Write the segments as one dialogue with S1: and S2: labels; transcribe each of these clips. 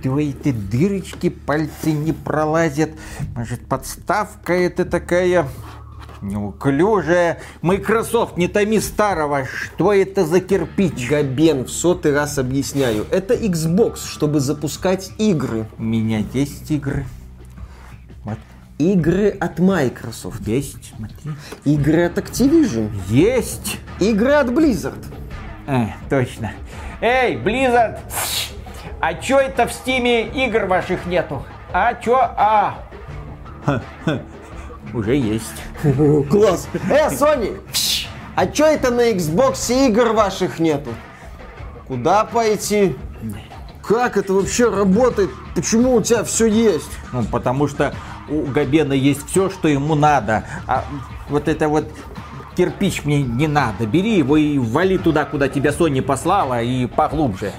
S1: Что эти дырочки пальцы не пролазят? Может, подставка это такая неуклюжая? Microsoft, не томи старого. Что это за кирпич?
S2: Габен, в сотый раз объясняю. Это Xbox, чтобы запускать игры.
S1: У меня есть игры.
S2: Вот. Игры от Microsoft.
S1: Есть, смотри.
S2: Игры от Activision.
S1: Есть.
S2: Игры от Blizzard.
S1: А, точно. Эй, Blizzard! А чё это в стиме игр ваших нету? А чё? А. Уже есть.
S2: Класс. Э, Sony! А чё это на Xbox игр ваших нету? Куда пойти? Как это вообще работает? Почему у тебя все есть?
S1: Ну, потому что у Габена есть все, что ему надо. А вот это вот кирпич мне не надо. Бери его и вали туда, куда тебя Соня послала, и поглубже.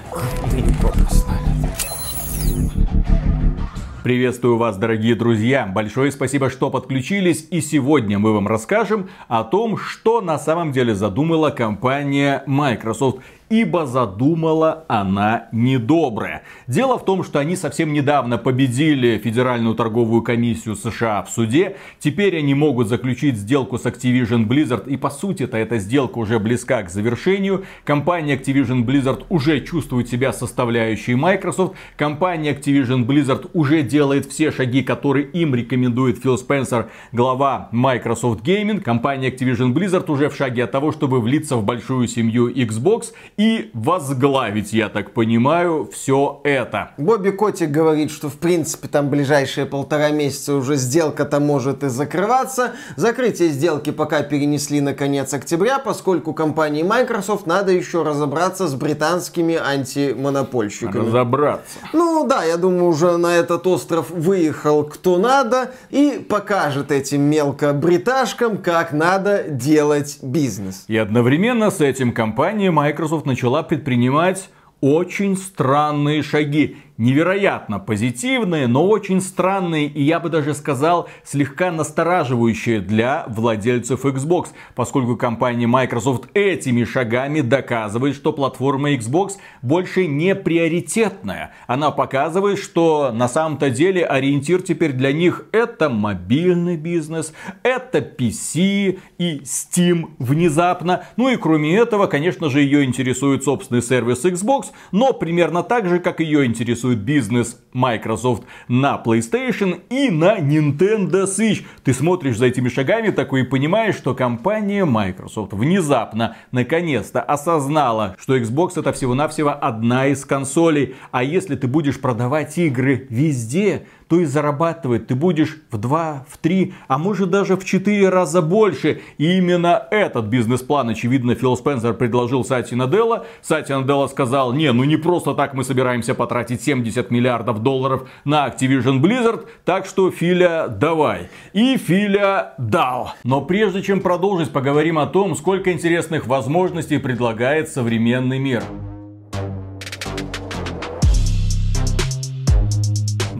S3: Приветствую вас, дорогие друзья! Большое спасибо, что подключились. И сегодня мы вам расскажем о том, что на самом деле задумала компания Microsoft ибо задумала она недоброе. Дело в том, что они совсем недавно победили Федеральную торговую комиссию США в суде. Теперь они могут заключить сделку с Activision Blizzard. И по сути-то эта сделка уже близка к завершению. Компания Activision Blizzard уже чувствует себя составляющей Microsoft. Компания Activision Blizzard уже делает все шаги, которые им рекомендует Фил Спенсер, глава Microsoft Gaming. Компания Activision Blizzard уже в шаге от того, чтобы влиться в большую семью Xbox и возглавить, я так понимаю, все это.
S2: Бобби Котик говорит, что в принципе там ближайшие полтора месяца уже сделка-то может и закрываться. Закрытие сделки пока перенесли на конец октября, поскольку компании Microsoft надо еще разобраться с британскими антимонопольщиками.
S3: Разобраться.
S2: Ну да, я думаю, уже на этот остров выехал кто надо и покажет этим мелкобриташкам, как надо делать бизнес.
S3: И одновременно с этим компания Microsoft начала предпринимать очень странные шаги невероятно позитивные, но очень странные и я бы даже сказал слегка настораживающие для владельцев Xbox, поскольку компания Microsoft этими шагами доказывает, что платформа Xbox больше не приоритетная. Она показывает, что на самом-то деле ориентир теперь для них это мобильный бизнес, это PC и Steam внезапно. Ну и кроме этого, конечно же, ее интересует собственный сервис Xbox, но примерно так же, как ее интересует интересует бизнес Microsoft на PlayStation и на Nintendo Switch. Ты смотришь за этими шагами такой и понимаешь, что компания Microsoft внезапно, наконец-то осознала, что Xbox это всего-навсего одна из консолей. А если ты будешь продавать игры везде, то и зарабатывать ты будешь в 2, в 3, а может даже в 4 раза больше. И именно этот бизнес-план, очевидно, Фил Спенсер предложил Сати Наделла. Сати Наделла сказал, не, ну не просто так мы собираемся потратить 70 миллиардов долларов на Activision Blizzard, так что Филя давай. И Филя дал. Но прежде чем продолжить, поговорим о том, сколько интересных возможностей предлагает современный мир.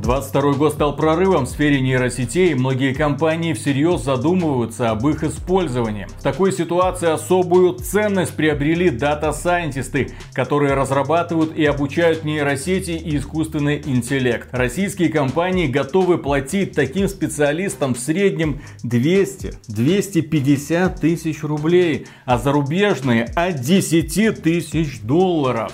S3: 22 год стал прорывом в сфере нейросетей, и многие компании всерьез задумываются об их использовании. В такой ситуации особую ценность приобрели дата-сайентисты, которые разрабатывают и обучают нейросети и искусственный интеллект. Российские компании готовы платить таким специалистам в среднем 200-250 тысяч рублей, а зарубежные от 10 тысяч долларов.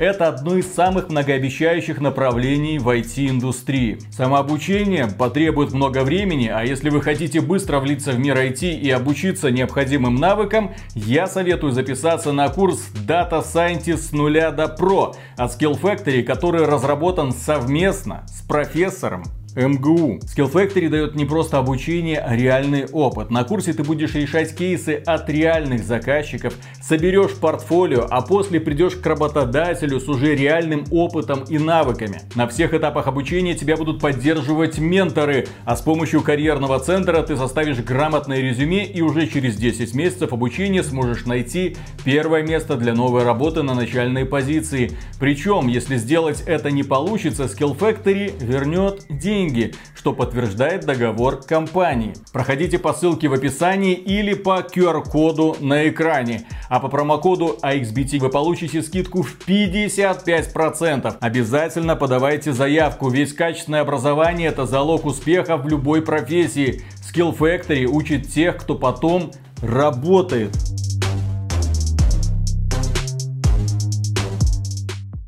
S3: Это одно из самых многообещающих направлений в IT-индустрии. Самообучение потребует много времени, а если вы хотите быстро влиться в мир IT и обучиться необходимым навыкам, я советую записаться на курс Data Scientist с нуля до Pro от Skill Factory, который разработан совместно с профессором МГУ. Skill Factory дает не просто обучение, а реальный опыт. На курсе ты будешь решать кейсы от реальных заказчиков, соберешь портфолио, а после придешь к работодателю с уже реальным опытом и навыками. На всех этапах обучения тебя будут поддерживать менторы, а с помощью карьерного центра ты составишь грамотное резюме и уже через 10 месяцев обучения сможешь найти первое место для новой работы на начальной позиции. Причем, если сделать это не получится, Skill Factory вернет деньги деньги, что подтверждает договор компании. Проходите по ссылке в описании или по QR-коду на экране. А по промокоду AXBT вы получите скидку в 55%. Обязательно подавайте заявку, ведь качественное образование это залог успеха в любой профессии. Skill Factory учит тех, кто потом работает.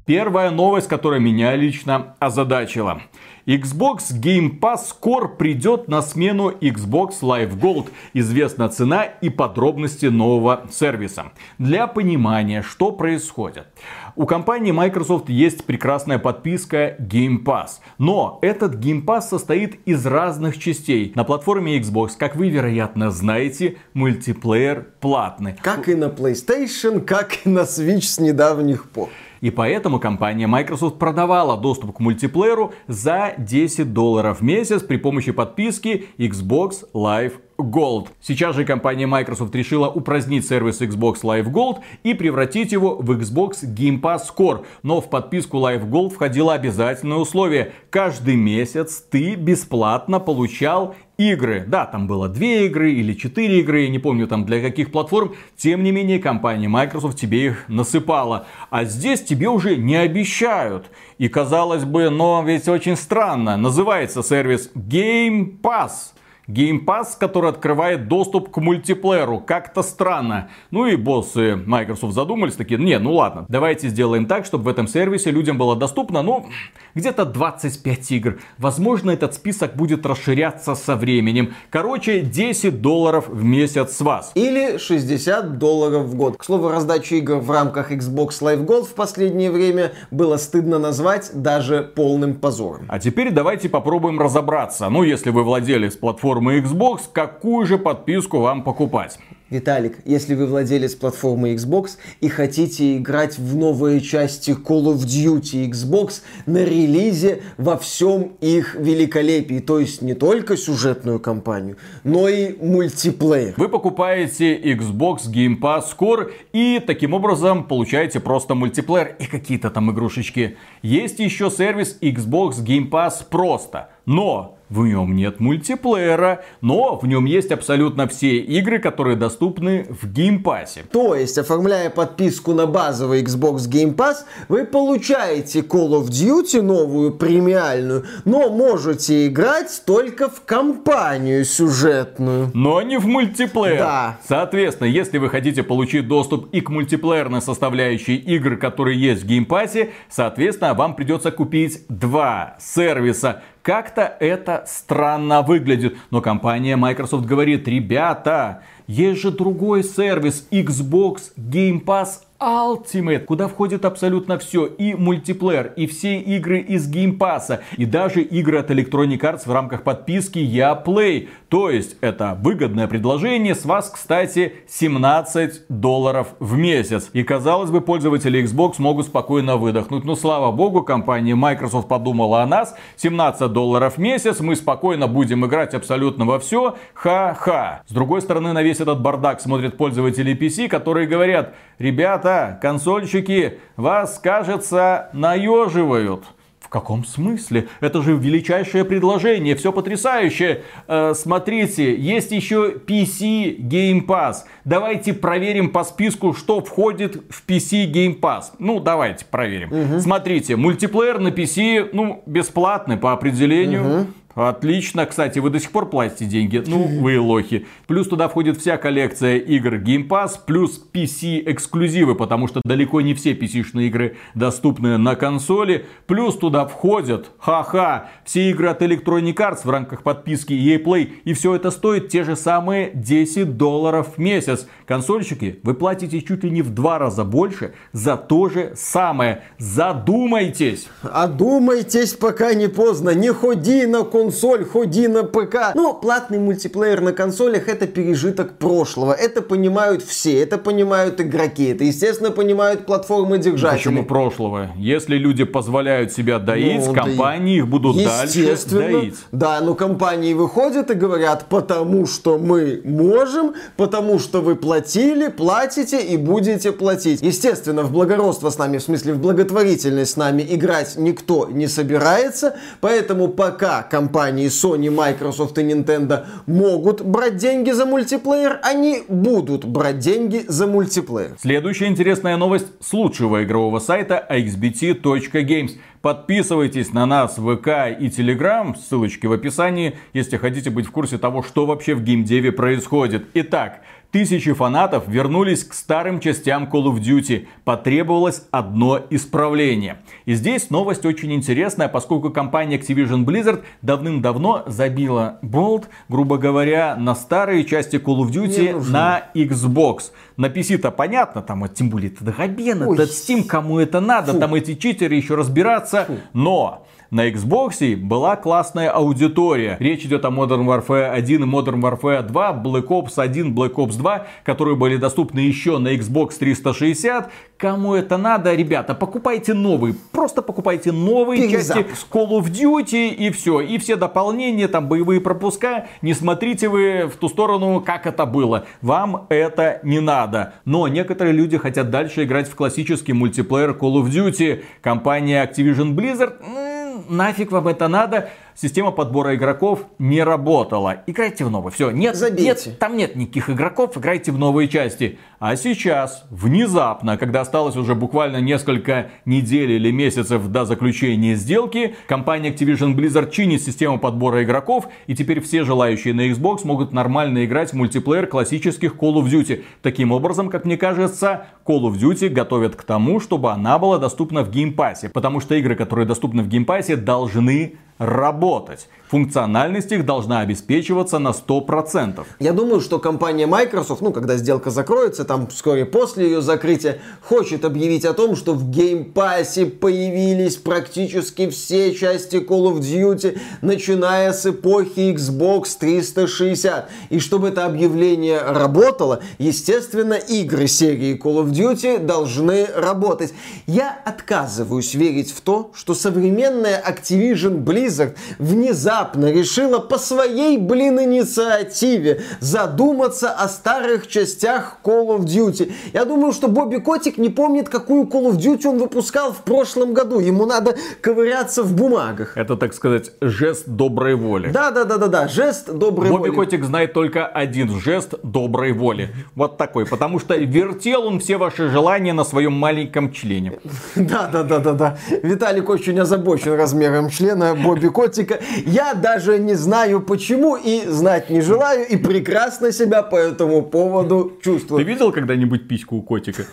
S3: Первая новость, которая меня лично озадачила. Xbox Game Pass скоро придет на смену Xbox Live Gold. Известна цена и подробности нового сервиса. Для понимания, что происходит. У компании Microsoft есть прекрасная подписка Game Pass. Но этот Game Pass состоит из разных частей. На платформе Xbox, как вы, вероятно, знаете, мультиплеер платный.
S2: Как и на PlayStation, как и на Switch с недавних пор.
S3: И поэтому компания Microsoft продавала доступ к мультиплееру за 10 долларов в месяц при помощи подписки Xbox Live Gold. Сейчас же компания Microsoft решила упразднить сервис Xbox Live Gold и превратить его в Xbox Game Pass Core. Но в подписку Live Gold входило обязательное условие. Каждый месяц ты бесплатно получал игры. Да, там было две игры или четыре игры, я не помню там для каких платформ. Тем не менее, компания Microsoft тебе их насыпала. А здесь тебе уже не обещают. И казалось бы, но ведь очень странно. Называется сервис Game Pass. Game Pass, который открывает доступ к мультиплееру. Как-то странно. Ну и боссы Microsoft задумались такие, не, ну ладно, давайте сделаем так, чтобы в этом сервисе людям было доступно, ну, где-то 25 игр. Возможно, этот список будет расширяться со временем. Короче, 10 долларов в месяц с вас.
S2: Или 60 долларов в год. К слову, раздачу игр в рамках Xbox Live Gold в последнее время было стыдно назвать даже полным позором.
S3: А теперь давайте попробуем разобраться. Ну, если вы владелец платформы платформы Xbox, какую же подписку вам покупать.
S2: Виталик, если вы владелец платформы Xbox и хотите играть в новые части Call of Duty Xbox на релизе во всем их великолепии, то есть не только сюжетную кампанию, но и мультиплеер.
S3: Вы покупаете Xbox Game Pass Core и таким образом получаете просто мультиплеер и какие-то там игрушечки. Есть еще сервис Xbox Game Pass просто, но в нем нет мультиплеера, но в нем есть абсолютно все игры, которые доступны в Game Pass е.
S2: То есть, оформляя подписку на базовый Xbox Game Pass, вы получаете Call of Duty новую премиальную, но можете играть только в кампанию сюжетную.
S3: Но не в мультиплеер.
S2: Да.
S3: Соответственно, если вы хотите получить доступ и к мультиплеерной составляющей игр, которые есть в Game Pass е, соответственно, вам придется купить два сервиса как-то это странно выглядит. Но компания Microsoft говорит, ребята, есть же другой сервис Xbox Game Pass Ultimate, куда входит абсолютно все, и мультиплеер, и все игры из Game Pass а, и даже игры от Electronic Arts в рамках подписки EA Play. То есть это выгодное предложение, с вас, кстати, 17 долларов в месяц. И казалось бы, пользователи Xbox могут спокойно выдохнуть. Но слава богу, компания Microsoft подумала о нас. 17 долларов в месяц, мы спокойно будем играть абсолютно во все. Ха-ха. С другой стороны, на весь этот бардак смотрят пользователи PC, которые говорят, ребята, да, консольщики вас, кажется, наеживают. В каком смысле? Это же величайшее предложение, все потрясающе. Э, смотрите, есть еще PC Game Pass. Давайте проверим по списку, что входит в PC Game Pass. Ну, давайте проверим. Угу. Смотрите, мультиплеер на PC, ну, бесплатный по определению. Угу. Отлично, кстати, вы до сих пор платите деньги. Ну, вы лохи. Плюс туда входит вся коллекция игр Game Pass, плюс PC эксклюзивы, потому что далеко не все PC-шные игры доступны на консоли. Плюс туда входят, ха-ха, все игры от Electronic Arts в рамках подписки EA Play. И все это стоит те же самые 10 долларов в месяц. Консольщики, вы платите чуть ли не в два раза больше за то же самое. Задумайтесь!
S2: Одумайтесь, пока не поздно. Не ходи на Call консоль, ходи на ПК. Ну, платный мультиплеер на консолях это пережиток прошлого. Это понимают все, это понимают игроки, это, естественно, понимают платформы держатели.
S3: Почему прошлого? Если люди позволяют себя доить,
S2: Ну,
S3: компании их будут дальше доить.
S2: Да, но компании выходят и говорят, потому что мы можем, потому что вы платили, платите и будете платить. Естественно, в благородство с нами, в смысле в благотворительность с нами играть никто не собирается, поэтому пока компании Sony, Microsoft и Nintendo могут брать деньги за мультиплеер, они будут брать деньги за мультиплеер.
S3: Следующая интересная новость с лучшего игрового сайта xbt.games. Подписывайтесь на нас в ВК и Телеграм, ссылочки в описании, если хотите быть в курсе того, что вообще в геймдеве происходит. Итак, Тысячи фанатов вернулись к старым частям Call of Duty. Потребовалось одно исправление. И здесь новость очень интересная, поскольку компания Activision Blizzard давным-давно забила болт, грубо говоря, на старые части Call of Duty на Xbox. На PC-то понятно, там вот тем более это Габен,
S2: Ой.
S3: это Steam, кому это надо,
S2: Фу.
S3: там эти читеры еще разбираться. Но на Xbox была классная аудитория. Речь идет о Modern Warfare 1 и Modern Warfare 2, Black Ops 1, Black Ops 2, которые были доступны еще на Xbox 360. Кому это надо, ребята, покупайте новый. Просто покупайте новые части
S2: Перезапуск.
S3: Call of Duty и все. И все дополнения, там боевые пропуска. Не смотрите вы в ту сторону, как это было. Вам это не надо. Но некоторые люди хотят дальше играть в классический мультиплеер Call of Duty. Компания Activision Blizzard м, нафиг вам это надо? Система подбора игроков не работала. Играйте в новый. Все, нет,
S2: Забейте.
S3: нет, там нет никаких игроков, играйте в новые части. А сейчас, внезапно, когда осталось уже буквально несколько недель или месяцев до заключения сделки, компания Activision Blizzard чинит систему подбора игроков, и теперь все желающие на Xbox могут нормально играть в мультиплеер классических Call of Duty. Таким образом, как мне кажется, Call of Duty готовят к тому, чтобы она была доступна в Game Pass е. Потому что игры, которые доступны в Game Pass е, должны работать. Функциональность их должна обеспечиваться на 100%.
S2: Я думаю, что компания Microsoft, ну, когда сделка закроется, там вскоре после ее закрытия, хочет объявить о том, что в геймпассе появились практически все части Call of Duty, начиная с эпохи Xbox 360. И чтобы это объявление работало, естественно, игры серии Call of Duty должны работать. Я отказываюсь верить в то, что современная Activision Blizzard внезапно решила по своей, блин, инициативе задуматься о старых частях Call of Duty. Я думаю, что Бобби Котик не помнит, какую Call of Duty он выпускал в прошлом году. Ему надо ковыряться в бумагах.
S3: Это, так сказать, жест доброй воли.
S2: Да-да-да-да-да, жест доброй
S3: Бобби
S2: воли.
S3: Котик знает только один жест доброй воли. Вот такой. Потому что вертел он все ваши желания на своем маленьком члене.
S2: Да-да-да-да-да. Виталик очень озабочен размером члена Бобби Котика. Я даже не знаю почему и знать не желаю и прекрасно себя по этому поводу
S3: Ты
S2: чувствую.
S3: видел когда-нибудь письку у котика?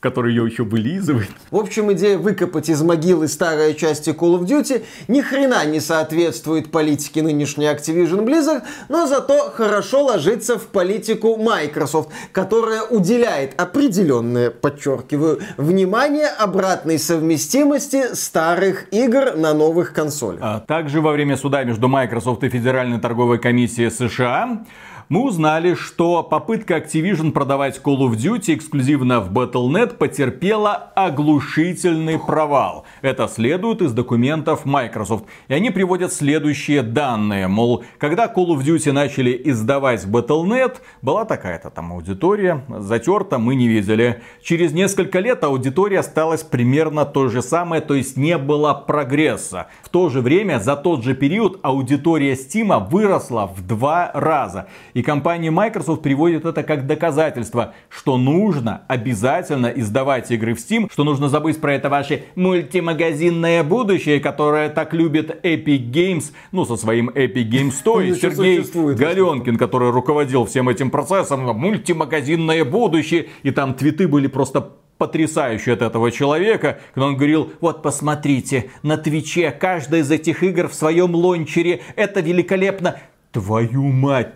S3: Который ее еще вылизывает.
S2: В общем, идея выкопать из могилы старые части Call of Duty ни хрена не соответствует политике нынешней Activision Blizzard, но зато хорошо ложится в политику Microsoft, которая уделяет определенное, подчеркиваю, внимание обратной совместимости старых игр на новых консолях.
S3: А также во время суда между Microsoft и Федеральной торговой комиссией США мы узнали, что попытка Activision продавать Call of Duty эксклюзивно в Battle.net потерпела оглушительный провал. Это следует из документов Microsoft. И они приводят следующие данные. Мол, когда Call of Duty начали издавать в Battle.net, была такая-то там аудитория, затерта, мы не видели. Через несколько лет аудитория осталась примерно той же самой, то есть не было прогресса. В то же время, за тот же период, аудитория Steam выросла в два раза. И компания Microsoft приводит это как доказательство, что нужно обязательно издавать игры в Steam, что нужно забыть про это ваше мультимагазинное будущее, которое так любит Epic Games, ну, со своим Epic Games Store. И Сергей Галенкин, который руководил всем этим процессом, мультимагазинное будущее, и там твиты были просто потрясающие от этого человека, когда он говорил, вот посмотрите, на Твиче каждая из этих игр в своем лончере, это великолепно. Твою мать!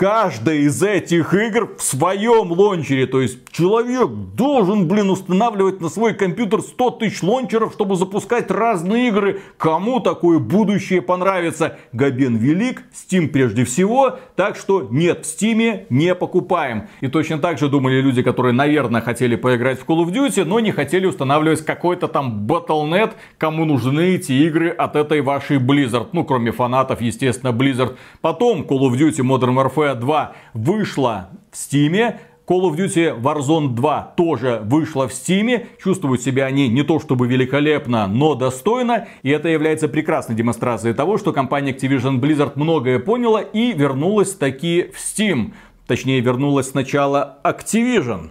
S3: Каждая из этих игр в своем лончере. То есть человек должен, блин, устанавливать на свой компьютер 100 тысяч лончеров, чтобы запускать разные игры. Кому такое будущее понравится? Габен велик, Steam прежде всего. Так что нет, в Steam не покупаем. И точно так же думали люди, которые, наверное, хотели поиграть в Call of Duty, но не хотели устанавливать какой-то там Battle.net, кому нужны эти игры от этой вашей Blizzard. Ну, кроме фанатов, естественно, Blizzard. Потом Call of Duty Modern Warfare 2 вышла в Steam. Call of Duty Warzone 2 тоже вышла в Steam. Чувствуют себя они не то чтобы великолепно, но достойно. И это является прекрасной демонстрацией того, что компания Activision Blizzard многое поняла и вернулась таки в Steam. Точнее, вернулась сначала Activision.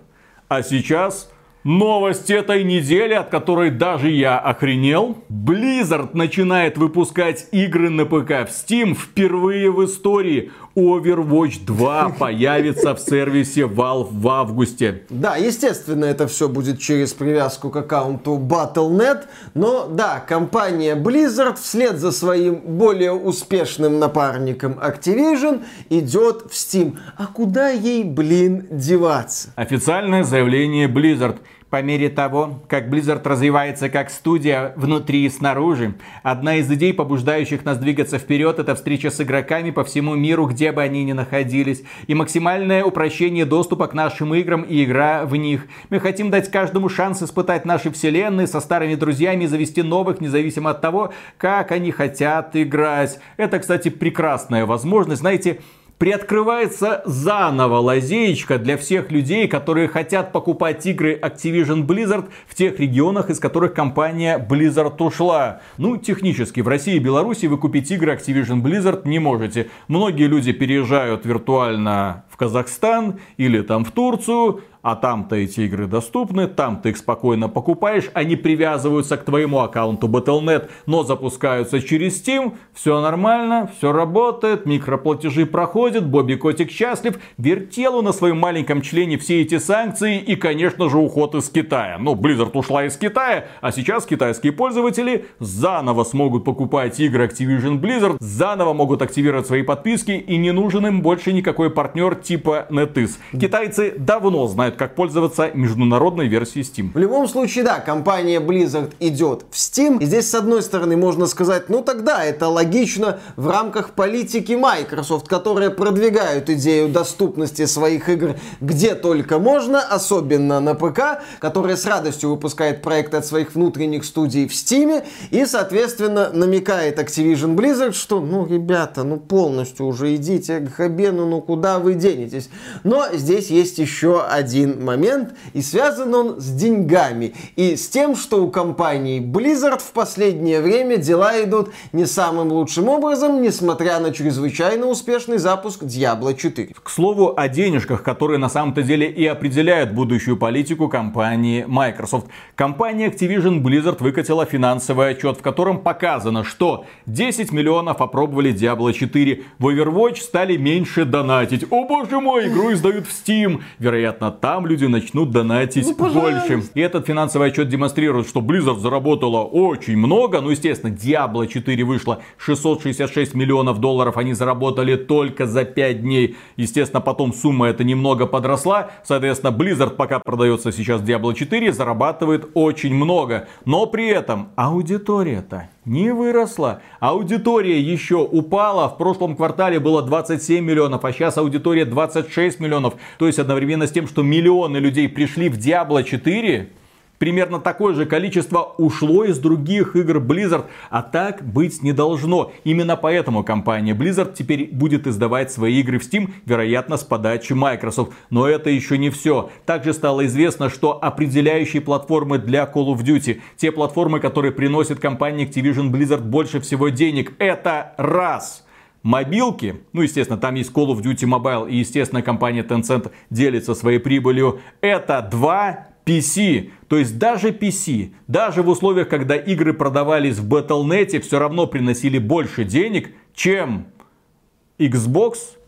S3: А сейчас Новость этой недели, от которой даже я охренел. Blizzard начинает выпускать игры на ПК в Steam впервые в истории. Overwatch 2 появится в сервисе Valve в августе.
S2: Да, естественно, это все будет через привязку к аккаунту Battle.net, но да, компания Blizzard вслед за своим более успешным напарником Activision идет в Steam. А куда ей, блин, деваться?
S3: Официальное заявление Blizzard – по мере того, как Blizzard развивается как студия внутри и снаружи, одна из идей, побуждающих нас двигаться вперед, это встреча с игроками по всему миру, где бы они ни находились, и максимальное упрощение доступа к нашим играм и игра в них. Мы хотим дать каждому шанс испытать наши вселенные со старыми друзьями и завести новых, независимо от того, как они хотят играть. Это, кстати, прекрасная возможность, знаете, приоткрывается заново лазеечка для всех людей, которые хотят покупать игры Activision Blizzard в тех регионах, из которых компания Blizzard ушла. Ну, технически, в России и Беларуси вы купить игры Activision Blizzard не можете. Многие люди переезжают виртуально в Казахстан или там в Турцию, а там-то эти игры доступны, там ты их спокойно покупаешь, они привязываются к твоему аккаунту Battle.net, но запускаются через Steam, все нормально, все работает, микроплатежи проходят, Бобби Котик счастлив, вертелу на своем маленьком члене все эти санкции и, конечно же, уход из Китая. Ну, Blizzard ушла из Китая, а сейчас китайские пользователи заново смогут покупать игры Activision Blizzard, заново могут активировать свои подписки и не нужен им больше никакой партнер типа NetEase. Китайцы давно знают знают, как пользоваться международной версией Steam.
S2: В любом случае, да, компания Blizzard идет в Steam. И здесь, с одной стороны, можно сказать, ну тогда это логично в рамках политики Microsoft, которая продвигают идею доступности своих игр где только можно, особенно на ПК, которая с радостью выпускает проекты от своих внутренних студий в Steam и, соответственно, намекает Activision Blizzard, что, ну, ребята, ну полностью уже идите к Хабену, ну куда вы денетесь. Но здесь есть еще один один момент, и связан он с деньгами. И с тем, что у компании Blizzard в последнее время дела идут не самым лучшим образом, несмотря на чрезвычайно успешный запуск Diablo 4.
S3: К слову о денежках, которые на самом-то деле и определяют будущую политику компании Microsoft. Компания Activision Blizzard выкатила финансовый отчет, в котором показано, что 10 миллионов опробовали Diablo 4, в Overwatch стали меньше донатить. О боже мой, игру издают в Steam. Вероятно, там люди начнут донатить ну, больше. И этот финансовый отчет демонстрирует, что Blizzard заработала очень много. Ну, естественно, Diablo 4 вышло 666 миллионов долларов. Они заработали только за 5 дней. Естественно, потом сумма эта немного подросла. Соответственно, Blizzard пока продается сейчас Diablo 4, зарабатывает очень много. Но при этом аудитория-то не выросла. Аудитория еще упала. В прошлом квартале было 27 миллионов, а сейчас аудитория 26 миллионов. То есть одновременно с тем, что миллионы людей пришли в Diablo 4, Примерно такое же количество ушло из других игр Blizzard, а так быть не должно. Именно поэтому компания Blizzard теперь будет издавать свои игры в Steam, вероятно, с подачи Microsoft. Но это еще не все. Также стало известно, что определяющие платформы для Call of Duty, те платформы, которые приносят компании Activision Blizzard больше всего денег, это раз – мобилки, ну, естественно, там есть Call of Duty Mobile, и, естественно, компания Tencent делится своей прибылью. Это два PC. То есть даже PC, даже в условиях, когда игры продавались в Battle.net, все равно приносили больше денег, чем Xbox,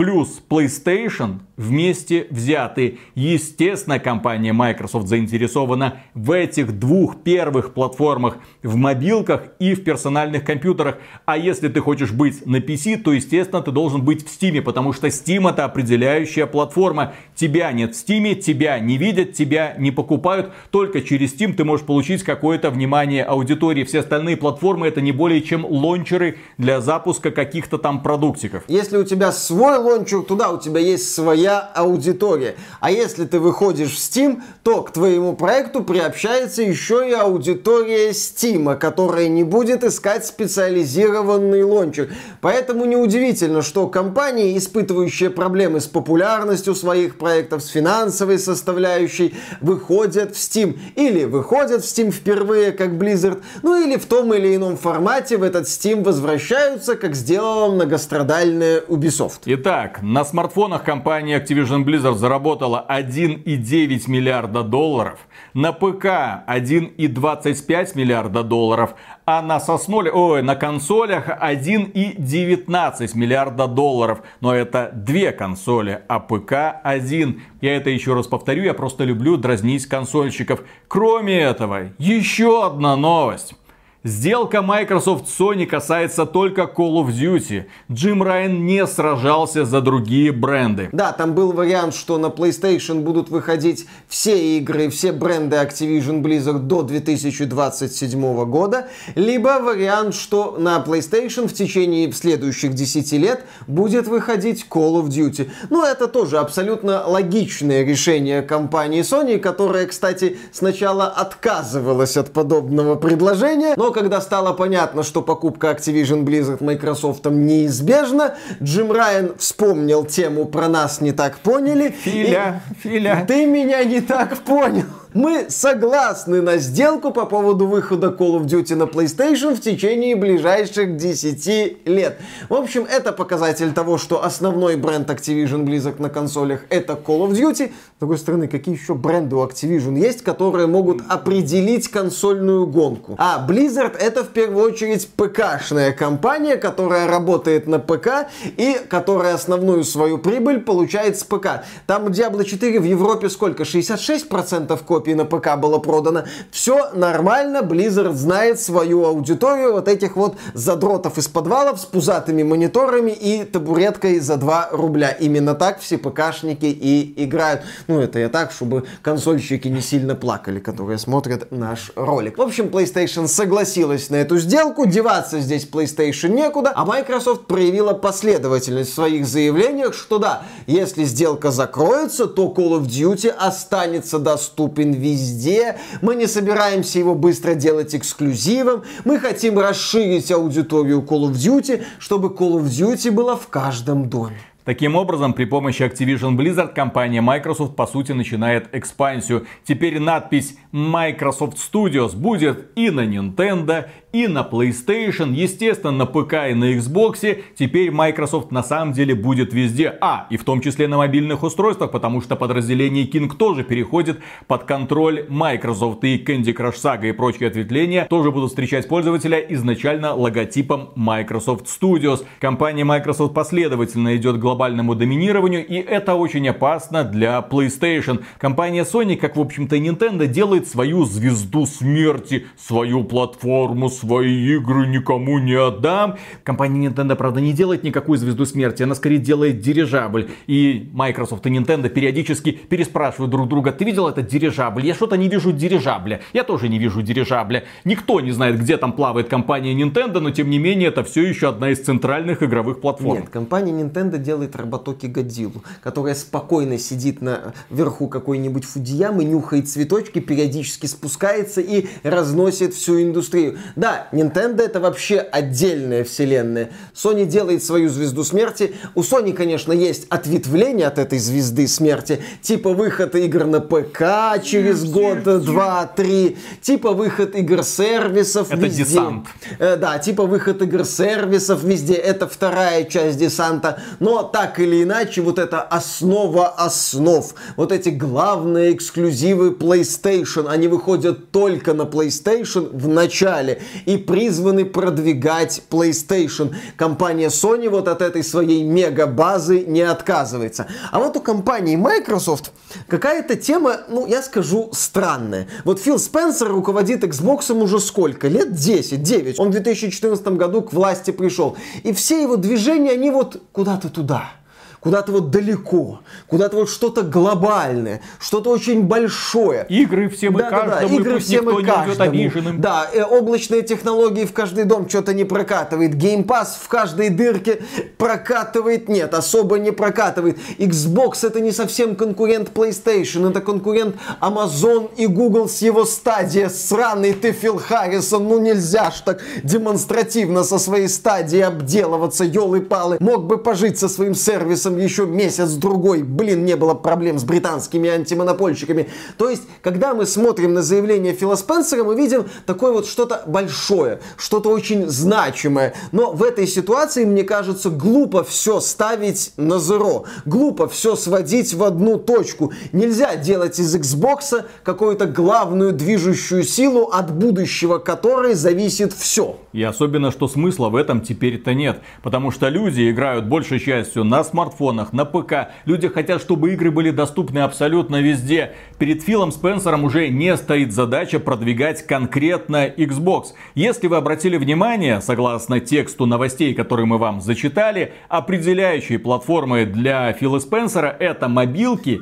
S3: плюс PlayStation вместе взятые. Естественно, компания Microsoft заинтересована в этих двух первых платформах, в мобилках и в персональных компьютерах. А если ты хочешь быть на PC, то, естественно, ты должен быть в Steam, потому что Steam это определяющая платформа. Тебя нет в Steam, тебя не видят, тебя не покупают. Только через Steam ты можешь получить какое-то внимание аудитории. Все остальные платформы это не более чем лончеры для запуска каких-то там продуктиков.
S2: Если у тебя свой лончер, туда у тебя есть своя аудитория. А если ты выходишь в Steam, то к твоему проекту приобщается еще и аудитория Steam, которая не будет искать специализированный лончер. Поэтому неудивительно, что компании, испытывающие проблемы с популярностью своих проектов, с финансовой составляющей, выходят в Steam. Или выходят в Steam впервые, как Blizzard, ну или в том или ином формате в этот Steam возвращаются, как сделала многострадальная Ubisoft.
S3: Итак, на смартфонах компания Activision Blizzard заработала 1,9 миллиарда долларов, на ПК 1,25 миллиарда долларов, а на сосноли, ой, на консолях 1,19 миллиарда долларов. Но это две консоли, а ПК один. Я это еще раз повторю, я просто люблю дразнить консольщиков. Кроме этого, еще одна новость. Сделка Microsoft Sony касается только Call of Duty. Джим Райан не сражался за другие бренды.
S2: Да, там был вариант, что на PlayStation будут выходить все игры, все бренды Activision Blizzard до 2027 года, либо вариант, что на PlayStation в течение следующих 10 лет будет выходить Call of Duty. Ну, это тоже абсолютно логичное решение компании Sony, которая, кстати, сначала отказывалась от подобного предложения, но когда стало понятно, что покупка Activision Blizzard Microsoft неизбежна, Джим Райан вспомнил тему «Про нас не так поняли».
S3: Филя,
S2: и...
S3: Филя.
S2: Ты меня не так понял. Мы согласны на сделку по поводу выхода Call of Duty на PlayStation в течение ближайших 10 лет. В общем, это показатель того, что основной бренд Activision Blizzard на консолях это Call of Duty. С другой стороны, какие еще бренды у Activision есть, которые могут определить консольную гонку? А Blizzard это в первую очередь ПК-шная компания, которая работает на ПК и которая основную свою прибыль получает с ПК. Там Diablo 4 в Европе сколько? 66% копий копий на ПК было продано. Все нормально, Blizzard знает свою аудиторию, вот этих вот задротов из подвалов с пузатыми мониторами и табуреткой за 2 рубля. Именно так все ПКшники и играют. Ну, это я так, чтобы консольщики не сильно плакали, которые смотрят наш ролик. В общем, PlayStation согласилась на эту сделку, деваться здесь PlayStation некуда, а Microsoft проявила последовательность в своих заявлениях, что да, если сделка закроется, то Call of Duty останется доступен доступен везде, мы не собираемся его быстро делать эксклюзивом, мы хотим расширить аудиторию Call of Duty, чтобы Call of Duty была в каждом доме.
S3: Таким образом, при помощи Activision Blizzard компания Microsoft по сути начинает экспансию. Теперь надпись Microsoft Studios будет и на Nintendo, и на PlayStation, естественно, на ПК и на Xbox. Теперь Microsoft на самом деле будет везде. А, и в том числе на мобильных устройствах, потому что подразделение King тоже переходит под контроль Microsoft. И Candy Crush Saga и прочие ответвления тоже будут встречать пользователя изначально логотипом Microsoft Studios. Компания Microsoft последовательно идет к глобальному доминированию, и это очень опасно для PlayStation. Компания Sony, как в общем-то и Nintendo, делает свою звезду смерти, свою платформу, свои игры никому не отдам. Компания Nintendo, правда, не делает никакую звезду смерти, она скорее делает дирижабль. И Microsoft и Nintendo периодически переспрашивают друг друга, ты видел этот дирижабль? Я что-то не вижу дирижабля. Я тоже не вижу дирижабля. Никто не знает, где там плавает компания Nintendo, но тем не менее это все еще одна из центральных игровых платформ.
S2: Нет, компания Nintendo делает роботоки Годзиллу, которая спокойно сидит на верху какой-нибудь Фудиямы, нюхает цветочки, периодически спускается и разносит всю индустрию. Да, Nintendo это вообще отдельная вселенная. Sony делает свою звезду смерти. У Sony, конечно, есть ответвление от этой звезды смерти. Типа выход игр на ПК через год, два, три. Типа выход игр-сервисов
S3: Это
S2: везде.
S3: десант.
S2: Э, да, типа выход игр-сервисов везде. Это вторая часть десанта. Но так или иначе, вот это основа основ. Вот эти главные эксклюзивы PlayStation, они выходят только на PlayStation в начале. и призваны продвигать PlayStation. Компания Sony вот от этой своей мега-базы не отказывается. А вот у компании Microsoft какая-то тема, ну, я скажу, странная. Вот Фил Спенсер руководит Xbox уже сколько? Лет 10, 9. Он в 2014 году к власти пришел. И все его движения, они вот куда-то туда куда-то вот далеко, куда-то вот что-то глобальное, что-то очень большое.
S3: Игры всем и да, каждому, да, да.
S2: Игры всем и каждому. обиженным. Да, э, облачные технологии в каждый дом что-то не прокатывает. Game Pass в каждой дырке прокатывает, нет, особо не прокатывает. Xbox это не совсем конкурент PlayStation, это конкурент Amazon и Google с его стадии. Сраный ты, Фил Харрисон, ну нельзя ж так демонстративно со своей стадии обделываться, елы-палы. Мог бы пожить со своим сервисом Яндексом еще месяц-другой, блин, не было проблем с британскими антимонопольщиками. То есть, когда мы смотрим на заявление Фила Спенсера, мы видим такое вот что-то большое, что-то очень значимое. Но в этой ситуации, мне кажется, глупо все ставить на зеро. Глупо все сводить в одну точку. Нельзя делать из Xbox какую-то главную движущую силу, от будущего которой зависит все.
S3: И особенно, что смысла в этом теперь-то нет. Потому что люди играют большей частью на смартфоне, смартфонах, на ПК. Люди хотят, чтобы игры были доступны абсолютно везде. Перед Филом Спенсером уже не стоит задача продвигать конкретно Xbox. Если вы обратили внимание, согласно тексту новостей, которые мы вам зачитали, определяющие платформы для Фила Спенсера это мобилки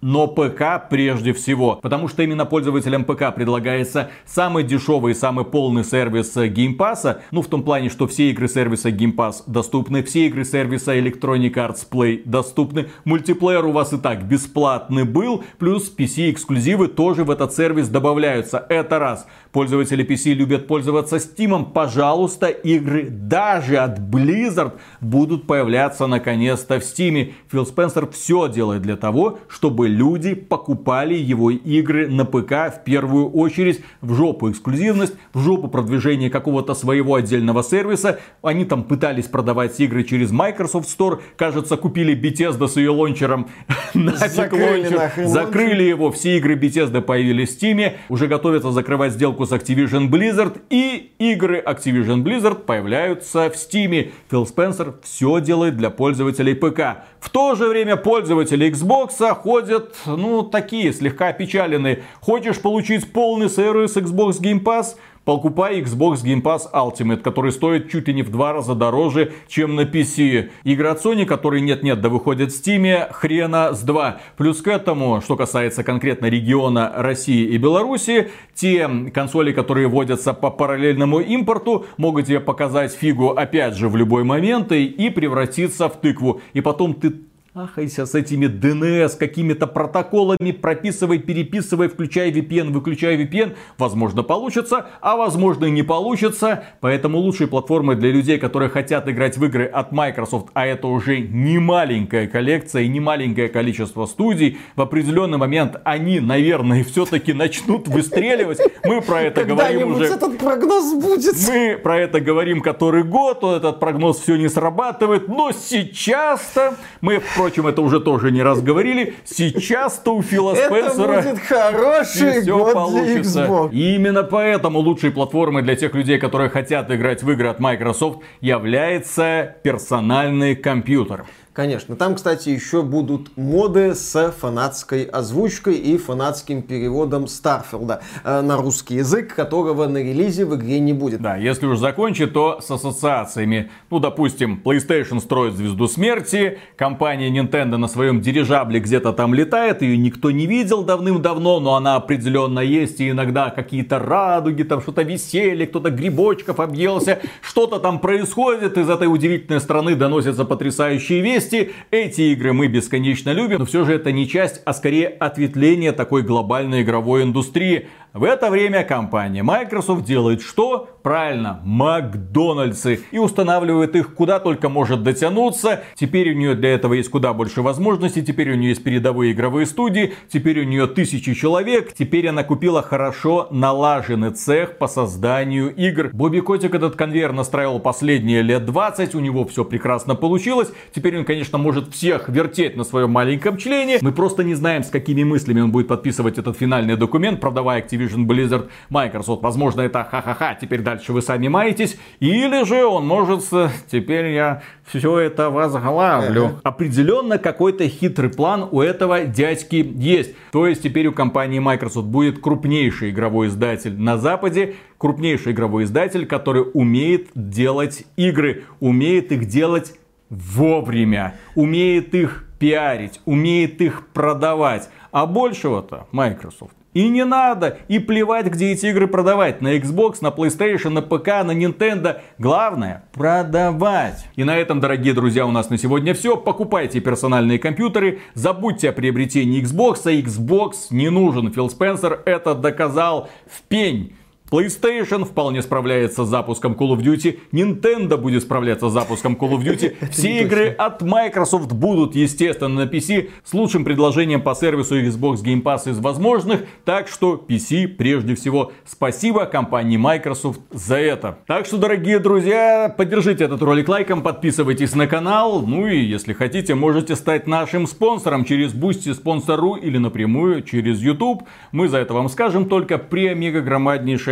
S3: но ПК прежде всего. Потому что именно пользователям ПК предлагается самый дешевый и самый полный сервис Game Pass. Ну, в том плане, что все игры сервиса Game Pass доступны, все игры сервиса Electronic Arts Play доступны. Мультиплеер у вас и так бесплатный был, плюс PC эксклюзивы тоже в этот сервис добавляются. Это раз. Пользователи PC любят пользоваться Steam. Пожалуйста, игры даже от Blizzard будут появляться наконец-то в Steam. Фил Спенсер все делает для того, чтобы люди покупали его игры на ПК в первую очередь в жопу эксклюзивность, в жопу продвижение какого-то своего отдельного сервиса. Они там пытались продавать игры через Microsoft Store. Кажется, купили Bethesda с ее лончером. Нафиг лончер. Закрыли его. Все игры Bethesda появились в Steam. Уже готовятся закрывать сделку с Activision Blizzard. И игры Activision Blizzard появляются в Steam. Фил Спенсер все делает для пользователей ПК. В то же время пользователи Xbox ходят, ну, такие, слегка опечаленные. Хочешь получить полный сервис Xbox Game Pass? Покупай Xbox Game Pass Ultimate, который стоит чуть ли не в два раза дороже, чем на PC. Игры от Sony, которые нет-нет, да выходят в Steam, хрена с два. Плюс к этому, что касается конкретно региона России и Беларуси, те консоли, которые вводятся по параллельному импорту, могут тебе показать фигу опять же в любой момент и превратиться в тыкву. И потом ты Ахайся с этими DNS, какими-то протоколами, прописывай, переписывай, включай VPN, выключай VPN. Возможно получится, а возможно и не получится. Поэтому лучшие платформы для людей, которые хотят играть в игры от Microsoft, а это уже не маленькая коллекция и не маленькое количество студий, в определенный момент они, наверное, все-таки начнут выстреливать. Мы про это говорим уже...
S2: этот прогноз будет.
S3: Мы про это говорим который год, этот прогноз все не срабатывает, но сейчас-то мы впрочем, это уже тоже не раз говорили. Сейчас-то у Фила Спенсера...
S2: Это будет хороший все год получится. Для Xbox.
S3: И именно поэтому лучшей платформой для тех людей, которые хотят играть в игры от Microsoft, является персональный компьютер.
S2: Конечно. Там, кстати, еще будут моды с фанатской озвучкой и фанатским переводом Старфилда э, на русский язык, которого на релизе в игре не будет.
S3: Да, если уж закончить, то с ассоциациями. Ну, допустим, PlayStation строит Звезду Смерти, компания Nintendo на своем дирижабле где-то там летает, ее никто не видел давным-давно, но она определенно есть, и иногда какие-то радуги, там что-то веселье, кто-то грибочков объелся, что-то там происходит, из этой удивительной страны доносятся потрясающие вести, вместе. Эти игры мы бесконечно любим, но все же это не часть, а скорее ответвление такой глобальной игровой индустрии. В это время компания Microsoft делает что? Правильно, Макдональдсы. И устанавливает их куда только может дотянуться. Теперь у нее для этого есть куда больше возможностей. Теперь у нее есть передовые игровые студии. Теперь у нее тысячи человек. Теперь она купила хорошо налаженный цех по созданию игр. Бобби Котик этот конвейер настраивал последние лет 20. У него все прекрасно получилось. Теперь он, конечно, может всех вертеть на своем маленьком члене. Мы просто не знаем, с какими мыслями он будет подписывать этот финальный документ, продавая Activision Blizzard Microsoft. Возможно, это ха-ха-ха, теперь дальше вы сами маетесь. Или же он может, теперь я все это возглавлю. Ага. Определенно какой-то хитрый план у этого дядьки есть. То есть теперь у компании Microsoft будет крупнейший игровой издатель на Западе, крупнейший игровой издатель, который умеет делать игры, умеет их делать вовремя, умеет их пиарить, умеет их продавать. А большего-то Microsoft и не надо, и плевать, где эти игры продавать. На Xbox, на PlayStation, на ПК, на Nintendo. Главное, продавать. И на этом, дорогие друзья, у нас на сегодня все. Покупайте персональные компьютеры. Забудьте о приобретении Xbox. А Xbox не нужен. Фил Спенсер это доказал в пень. PlayStation вполне справляется с запуском Call of Duty, Nintendo будет справляться с запуском Call of Duty, все игры от Microsoft будут, естественно, на PC с лучшим предложением по сервису Xbox Game Pass из возможных, так что PC прежде всего. Спасибо компании Microsoft за это. Так что, дорогие друзья, поддержите этот ролик лайком, подписывайтесь на канал, ну и если хотите, можете стать нашим спонсором через Boosty спонсору или напрямую через YouTube. Мы за это вам скажем только при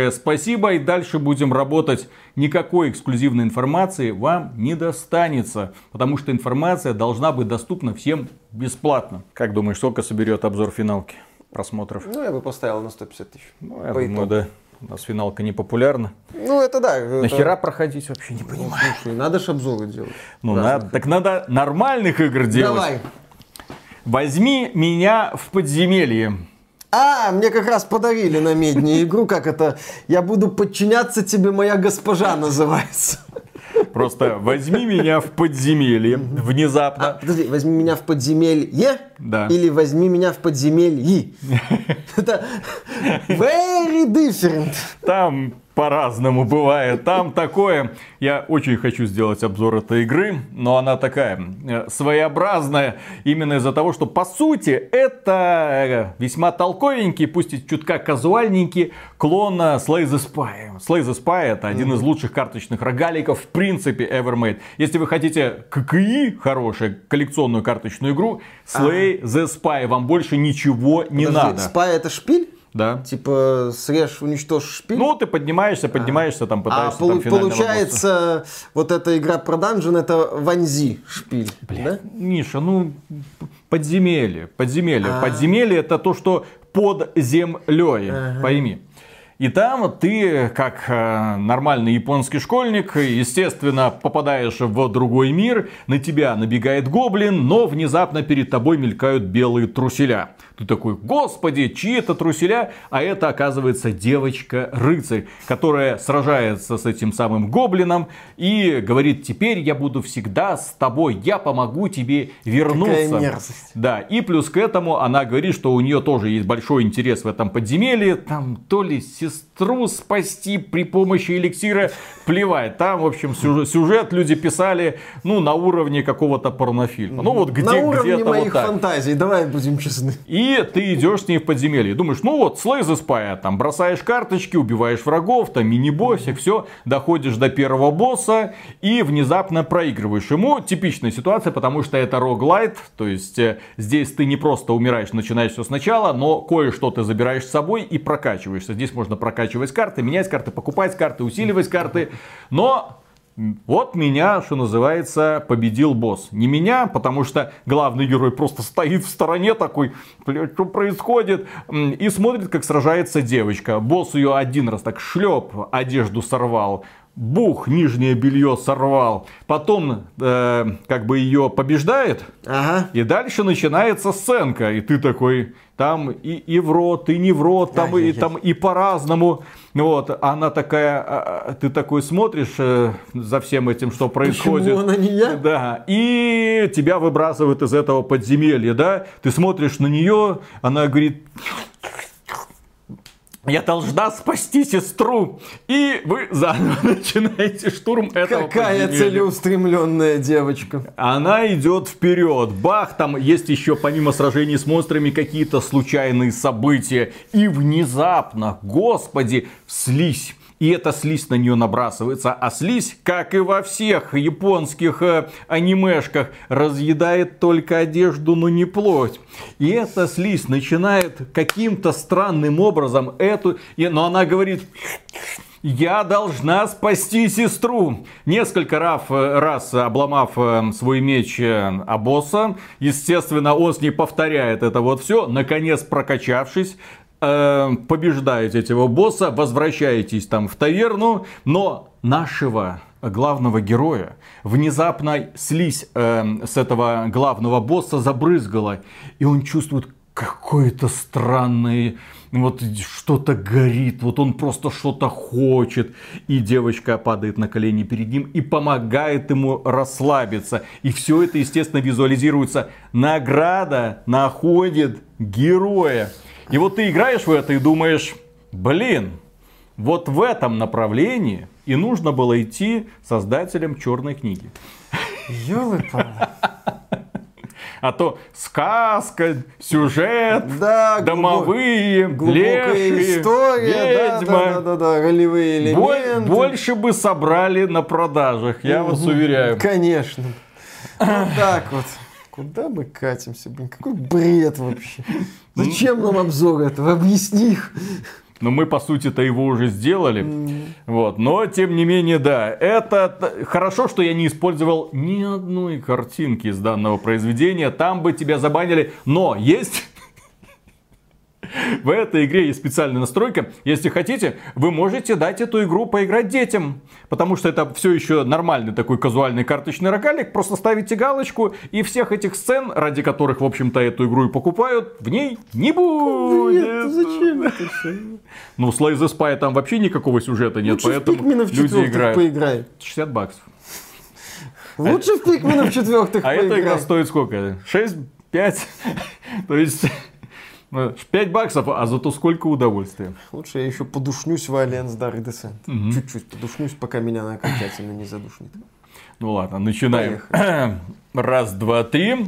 S3: громаднейшее спасибо и дальше будем работать. Никакой эксклюзивной информации вам не достанется, потому что информация должна быть доступна всем бесплатно. Как думаешь, сколько соберет обзор финалки просмотров?
S2: Ну, я бы поставил на 150 тысяч.
S3: Ну, я думаю, да. У нас финалка не популярна.
S2: Ну, это да.
S3: Нахера это... проходить вообще не понимаю. Ну,
S2: слушай, надо же обзоры делать.
S3: Ну, надо, так надо нормальных игр делать. Давай. Возьми меня в подземелье.
S2: А, мне как раз подарили на медне игру, как это, я буду подчиняться тебе, моя госпожа называется.
S3: Просто возьми меня в подземелье внезапно. А,
S2: подожди, возьми меня в подземелье?
S3: Да.
S2: Или возьми меня в подземелье? Это very different.
S3: Там по-разному бывает. Там такое. Я очень хочу сделать обзор этой игры, но она такая э, своеобразная именно из-за того, что по сути это э, весьма толковенький, пусть и чутка казуальненький клон Slay the Spy. Slay the Spy это один из лучших карточных рогаликов в принципе ever made. Если вы хотите ККИ, хорошую коллекционную карточную игру, Slay the Spy, вам больше ничего не Подожди, надо.
S2: Spy это шпиль?
S3: Да.
S2: Типа срежь, уничтожь шпиль.
S3: Ну, ты поднимаешься, поднимаешься, а. там пытаешься. А
S2: там, получается, босса. вот эта игра про данжен это ванзи шпиль.
S3: Бля, да? Миша, ну подземелье, подземелье. А. Подземелье это то, что под землей. Ага. Пойми. И там ты, как э, нормальный японский школьник, естественно, попадаешь в другой мир, на тебя набегает гоблин, но внезапно перед тобой мелькают белые труселя. Ты такой, господи, чьи это труселя? А это оказывается девочка-рыцарь, которая сражается с этим самым гоблином и говорит, теперь я буду всегда с тобой, я помогу тебе вернуться. Какая
S2: мерзость.
S3: Да, и плюс к этому она говорит, что у нее тоже есть большой интерес в этом подземелье, там то ли diz сестру спасти при помощи эликсира, плевать. Там, в общем, сюжет, сюжет люди писали, ну, на уровне какого-то порнофильма. Ну, вот где,
S2: на уровне
S3: где-то
S2: моих
S3: вот
S2: фантазий, давай будем честны.
S3: И ты идешь с ней в подземелье. Думаешь, ну вот, Slay the Spy, там бросаешь карточки, убиваешь врагов, там мини-боссик, все, доходишь до первого босса и внезапно проигрываешь ему. Типичная ситуация, потому что это роглайт, то есть э, здесь ты не просто умираешь, начинаешь все сначала, но кое-что ты забираешь с собой и прокачиваешься. Здесь можно прокачивать карты, менять карты, покупать карты, усиливать карты, но вот меня, что называется, победил босс. Не меня, потому что главный герой просто стоит в стороне такой, блядь, что происходит? И смотрит, как сражается девочка. Босс ее один раз так шлеп, одежду сорвал бух, нижнее белье сорвал, потом э, как бы ее побеждает, ага. и дальше начинается сценка, и ты такой, там и, и в рот, и не в рот, там, и, там и по-разному. Вот, она такая, а, а, ты такой смотришь э, за всем этим, что происходит.
S2: Почему она не я?
S3: Да, и тебя выбрасывают из этого подземелья, да, ты смотришь на нее, она говорит, я должна спасти сестру. И вы заново начинаете штурм этого
S2: Какая подземелья. целеустремленная девочка.
S3: Она идет вперед. Бах, там есть еще помимо сражений с монстрами какие-то случайные события. И внезапно, господи, слизь и эта слизь на нее набрасывается. А слизь, как и во всех японских э, анимешках, разъедает только одежду, но не плоть. И эта слизь начинает каким-то странным образом эту... И, но она говорит, Я должна спасти сестру. Несколько раз, раз обломав э, свой меч э, Абоса, естественно, он с ней повторяет это вот все. Наконец, прокачавшись, э, побеждаете этого босса, возвращаетесь там в таверну, но нашего главного героя внезапно слизь э, с этого главного босса забрызгала, и он чувствует какой-то странный вот что-то горит, вот он просто что-то хочет. И девочка падает на колени перед ним и помогает ему расслабиться. И все это, естественно, визуализируется. Награда находит героя. И вот ты играешь в это и думаешь, блин, вот в этом направлении и нужно было идти создателям черной книги.
S2: Ёлы-палы.
S3: А то сказка, сюжет,
S2: Да,
S3: домовые,
S2: Глубокая
S3: лешие,
S2: история,
S3: ведьма.
S2: да, да, да, да, ролевые элементы.
S3: больше бы собрали на продажах, я вас уверяю.
S2: Конечно. Вот так вот. Куда мы катимся, блин, какой бред вообще. Зачем нам обзор этого? Объясни их.
S3: Но мы, по сути-то, его уже сделали. Вот. Но, тем не менее, да. Это хорошо, что я не использовал ни одной картинки из данного произведения. Там бы тебя забанили. Но есть... В этой игре есть специальная настройка. Если хотите, вы можете дать эту игру поиграть детям. Потому что это все еще нормальный такой казуальный карточный рогалик. Просто ставите галочку, и всех этих сцен, ради которых, в общем-то, эту игру и покупают, в ней не будет.
S2: Нет, зачем это все?
S3: Ну, Slay the Spy там вообще никакого сюжета нет,
S2: Лучше в
S3: поэтому
S2: Пикменов
S3: люди играют.
S2: поиграй.
S3: 60 баксов.
S2: Лучше в Пикменов четвертых
S3: А эта игра стоит сколько? 6? 5? То есть... ну, 5 баксов, а зато сколько удовольствия.
S2: Лучше я еще подушнюсь в Alliance Dark Descent. Чуть-чуть подушнюсь, пока меня она окончательно не задушнит.
S3: Ну ладно, начинаем. Раз, два, три.